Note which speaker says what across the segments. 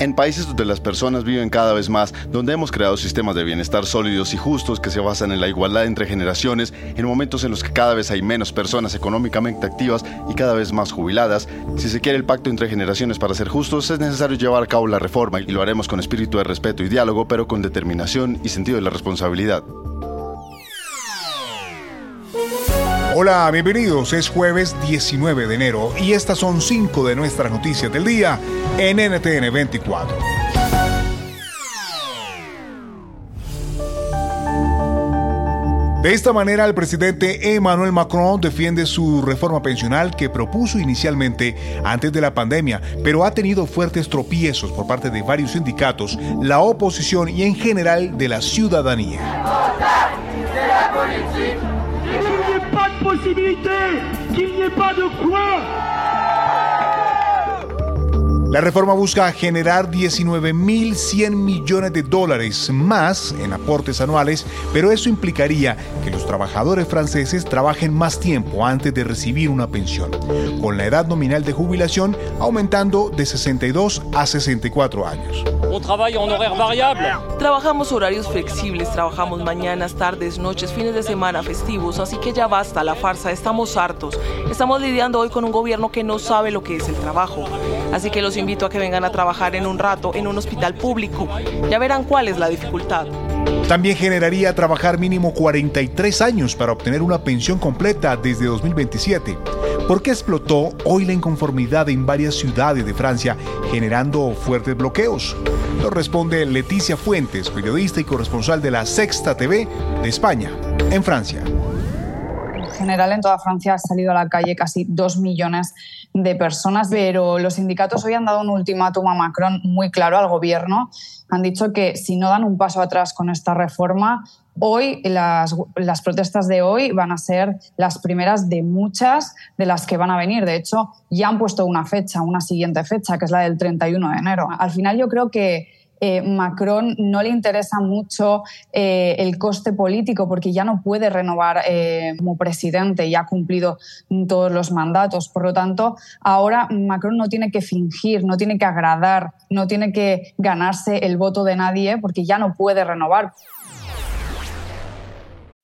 Speaker 1: En países donde las personas viven cada vez más, donde hemos creado sistemas de bienestar sólidos y justos que se basan en la igualdad entre generaciones, en momentos en los que cada vez hay menos personas económicamente activas y cada vez más jubiladas, si se quiere el pacto entre generaciones para ser justos, es necesario llevar a cabo la reforma y lo haremos con espíritu de respeto y diálogo, pero con determinación y sentido de la responsabilidad.
Speaker 2: Hola, bienvenidos. Es jueves 19 de enero y estas son cinco de nuestras noticias del día en NTN 24. De esta manera, el presidente Emmanuel Macron defiende su reforma pensional que propuso inicialmente antes de la pandemia, pero ha tenido fuertes tropiezos por parte de varios sindicatos, la oposición y en general de la ciudadanía. La reforma busca generar 19.100 millones de dólares más en aportes anuales, pero eso implicaría que los trabajadores franceses trabajen más tiempo antes de recibir una pensión, con la edad nominal de jubilación aumentando de 62 a 64 años.
Speaker 3: Trabajamos horarios flexibles, trabajamos mañanas, tardes, noches, fines de semana, festivos, así que ya basta la farsa, estamos hartos. Estamos lidiando hoy con un gobierno que no sabe lo que es el trabajo. Así que los invito a que vengan a trabajar en un rato en un hospital público. Ya verán cuál es la dificultad.
Speaker 2: También generaría trabajar mínimo 43 años para obtener una pensión completa desde 2027. ¿Por qué explotó hoy la inconformidad en varias ciudades de Francia, generando fuertes bloqueos? Lo responde Leticia Fuentes, periodista y corresponsal de la Sexta TV de España, en Francia.
Speaker 4: En general, en toda Francia ha salido a la calle casi dos millones de personas, pero los sindicatos hoy han dado un ultimátum a Macron muy claro al gobierno. Han dicho que si no dan un paso atrás con esta reforma, hoy las, las, protestas de hoy van a ser las primeras de muchas de las que van a venir. De hecho, ya han puesto una fecha, una siguiente fecha, que es la del 31 de enero. Al final yo creo que eh, Macron no le interesa mucho eh, el coste político porque ya no puede renovar eh, como presidente y ha cumplido todos los mandatos. Por lo tanto, ahora Macron no tiene que fingir, no tiene que agradar, no tiene que ganarse el voto de nadie porque ya no puede renovar.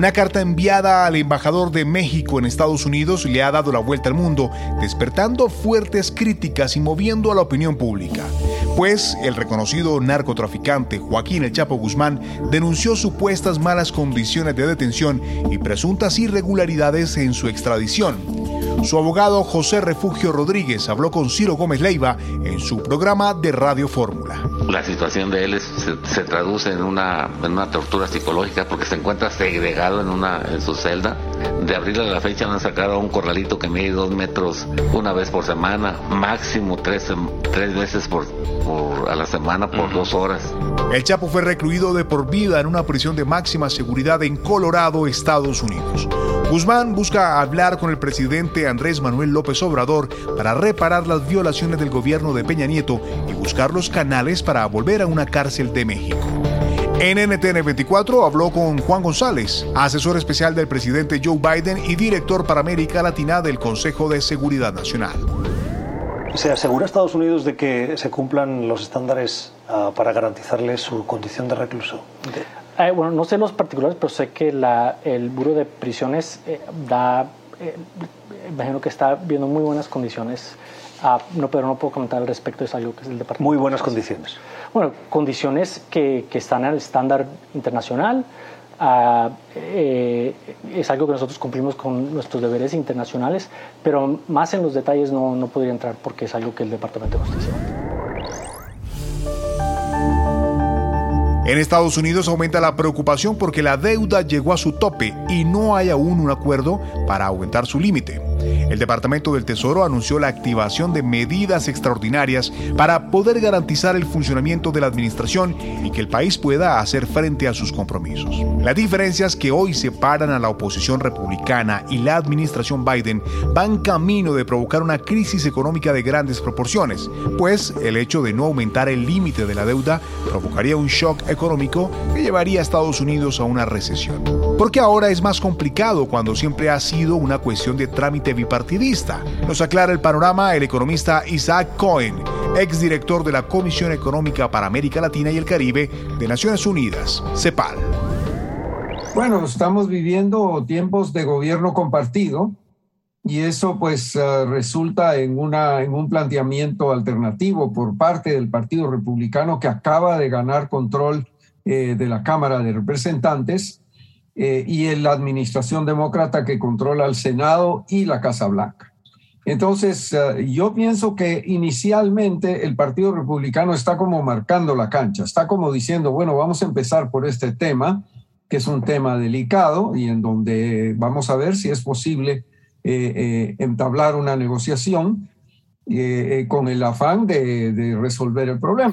Speaker 2: Una carta enviada al embajador de México en Estados Unidos le ha dado la vuelta al mundo, despertando fuertes críticas y moviendo a la opinión pública. Pues el reconocido narcotraficante Joaquín El Chapo Guzmán denunció supuestas malas condiciones de detención y presuntas irregularidades en su extradición. Su abogado José Refugio Rodríguez habló con Ciro Gómez Leiva en su programa de Radio Fórmula.
Speaker 5: La situación de él se, traduce en una, en una tortura psicológica porque se encuentra segregado en, una, en su celda. De abril a la fecha han sacado a un corralito que mide dos metros una vez por semana, máximo tres, tres veces por, a la semana por dos horas.
Speaker 2: El Chapo fue recluido de por vida en una prisión de máxima seguridad en Colorado, Estados Unidos. Guzmán busca hablar con el presidente Andrés Manuel López Obrador para reparar las violaciones del gobierno de Peña Nieto y buscar los canales para volver a una cárcel de México. En NTN 24 habló con Juan González, asesor especial del presidente Joe Biden y director para América Latina del Consejo de Seguridad Nacional.
Speaker 6: ¿Se asegura Estados Unidos de que se cumplan los estándares uh, para garantizarle su condición de recluso?
Speaker 7: Eh, bueno, no sé los particulares, pero sé que la, el Buro de Prisiones eh, da, eh, imagino que está viendo muy buenas condiciones, ah, no, pero no puedo comentar al respecto, es algo que es el departamento.
Speaker 6: Muy buenas condiciones.
Speaker 7: Bueno, condiciones que, que están al estándar internacional. Ah, es algo que nosotros cumplimos con nuestros deberes internacionales, pero más en los detalles no, no podría entrar porque es algo que el Departamento de Justicia.
Speaker 2: En Estados Unidos aumenta la preocupación porque la deuda llegó a su tope y no hay aún un acuerdo para aumentar su límite. El Departamento del Tesoro anunció la activación de medidas extraordinarias para poder garantizar el funcionamiento de la administración y que el país pueda hacer frente a sus compromisos. Las diferencias que hoy separan a la oposición republicana y la administración Biden van camino de provocar una crisis económica de grandes proporciones, pues el hecho de no aumentar el límite de la deuda provocaría un shock económico que llevaría a Estados Unidos a una recesión. Porque ahora es más complicado cuando siempre ha sido una cuestión de trámite bipartidista. Nos aclara el panorama el economista Isaac Cohen, exdirector de la Comisión Económica para América Latina y el Caribe de Naciones Unidas, CEPAL.
Speaker 8: Bueno, estamos viviendo tiempos de gobierno compartido y eso pues eh, resulta en, una, en un planteamiento alternativo por parte del Partido Republicano que acaba de ganar control eh, de la Cámara de Representantes eh, y en la administración demócrata que controla el Senado y la Casa Blanca. Entonces, yo pienso que inicialmente el Partido Republicano está como marcando la cancha, está como diciendo, bueno, vamos a empezar por este tema, que es un tema delicado y en donde vamos a ver si es posible eh, eh, entablar una negociación eh, con el afán de, de resolver el problema.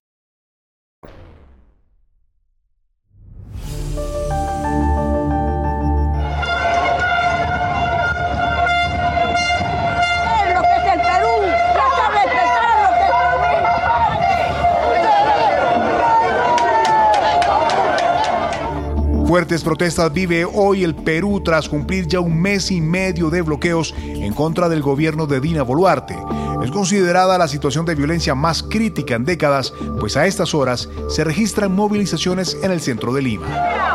Speaker 2: Protestas vive hoy el Perú tras cumplir ya un mes y medio de bloqueos en contra del gobierno de Dina Boluarte. Es considerada la situación de violencia más crítica en décadas, pues a estas horas se registran movilizaciones en el centro de Lima.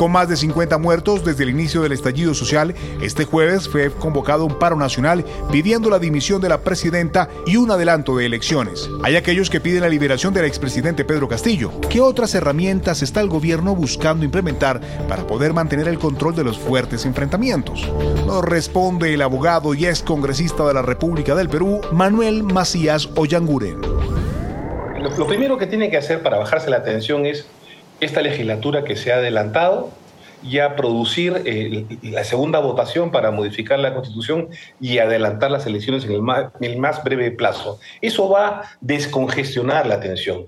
Speaker 2: Con más de 50 muertos desde el inicio del estallido social, este jueves fue convocado un paro nacional pidiendo la dimisión de la presidenta y un adelanto de elecciones. Hay aquellos que piden la liberación del expresidente Pedro Castillo. ¿Qué otras herramientas está el gobierno buscando implementar para poder mantener el control de los fuertes enfrentamientos? Nos responde el abogado y ex congresista de la República del Perú, Manuel Macías Ollanguren.
Speaker 9: Lo primero que tiene que hacer para bajarse la tensión es esta legislatura que se ha adelantado ya producir eh, la segunda votación para modificar la constitución y adelantar las elecciones en el más, breve plazo. Eso va a descongestionar la tensión.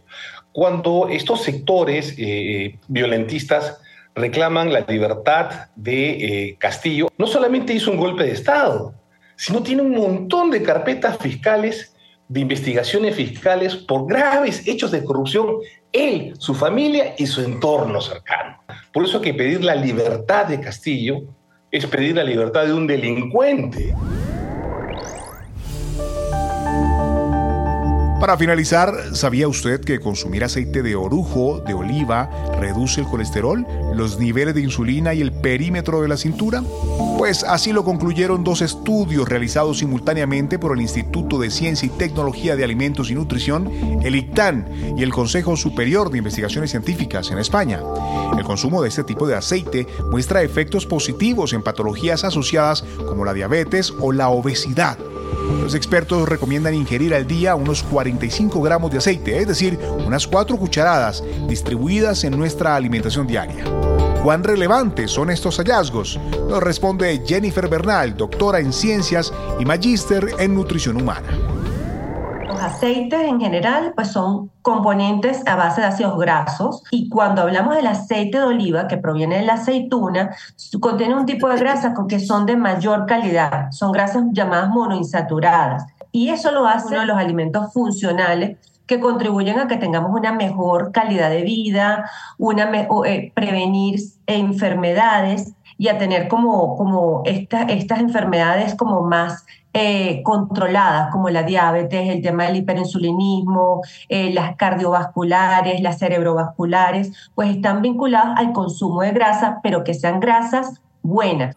Speaker 9: Cuando estos sectores eh, violentistas reclaman la libertad de eh, Castillo, no solamente hizo un golpe de Estado, sino tiene un montón de carpetas fiscales, de investigaciones fiscales por graves hechos de corrupción él, su familia y su entorno cercano. Por eso que pedir la libertad de Castillo es pedir la libertad de un delincuente.
Speaker 2: Para finalizar, ¿sabía usted que consumir aceite de orujo, de oliva, reduce el colesterol, los niveles de insulina y el perímetro de la cintura? Pues así lo concluyeron dos estudios realizados simultáneamente por el Instituto de Ciencia y Tecnología de Alimentos y Nutrición, el ICTAN y el Consejo Superior de Investigaciones Científicas en España. El consumo de este tipo de aceite muestra efectos positivos en patologías asociadas como la diabetes o la obesidad. Los expertos recomiendan ingerir al día unos 45 gramos de aceite, es decir, unas 4 cucharadas distribuidas en nuestra alimentación diaria. ¿Cuán relevantes son estos hallazgos? Nos responde Jennifer Bernal, doctora en ciencias y magíster en nutrición humana
Speaker 10: aceites en general pues son componentes a base de ácidos grasos. Y cuando hablamos del aceite de oliva que proviene de la aceituna, contiene un tipo de grasas que son de mayor calidad, son grasas llamadas monoinsaturadas. Y eso lo hace uno de los alimentos funcionales que contribuyen a que tengamos una mejor calidad de vida, una eh, prevenir enfermedades y a tener como, como estas enfermedades como más eh, controladas, como la diabetes, el tema del hiperinsulinismo, eh, las cardiovasculares, las cerebrovasculares, pues están vinculadas al consumo de grasa, pero que sean grasas buenas.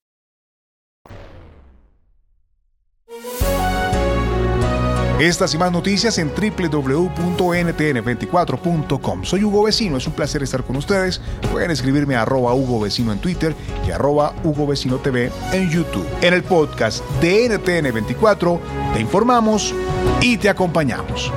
Speaker 2: Estas y más noticias en www.ntn24.com. Soy Hugo Vecino, es un placer estar con ustedes. Pueden escribirme a arroba Hugo Vecino en Twitter y arroba Hugo Vecino TV en YouTube. En el podcast de NTN24 te informamos y te acompañamos.